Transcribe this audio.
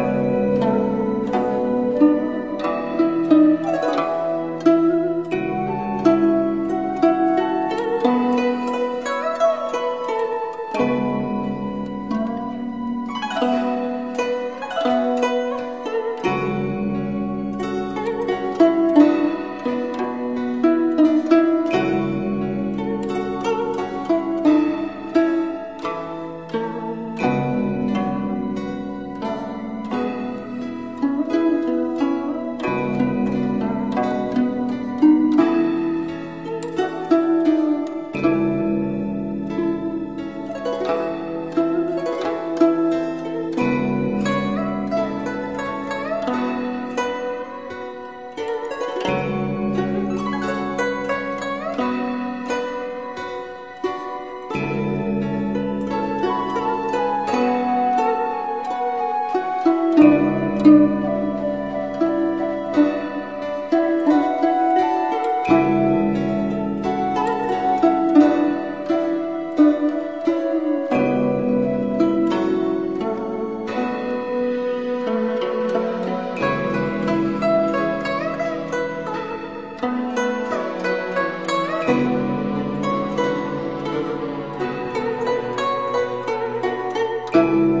啊。啊。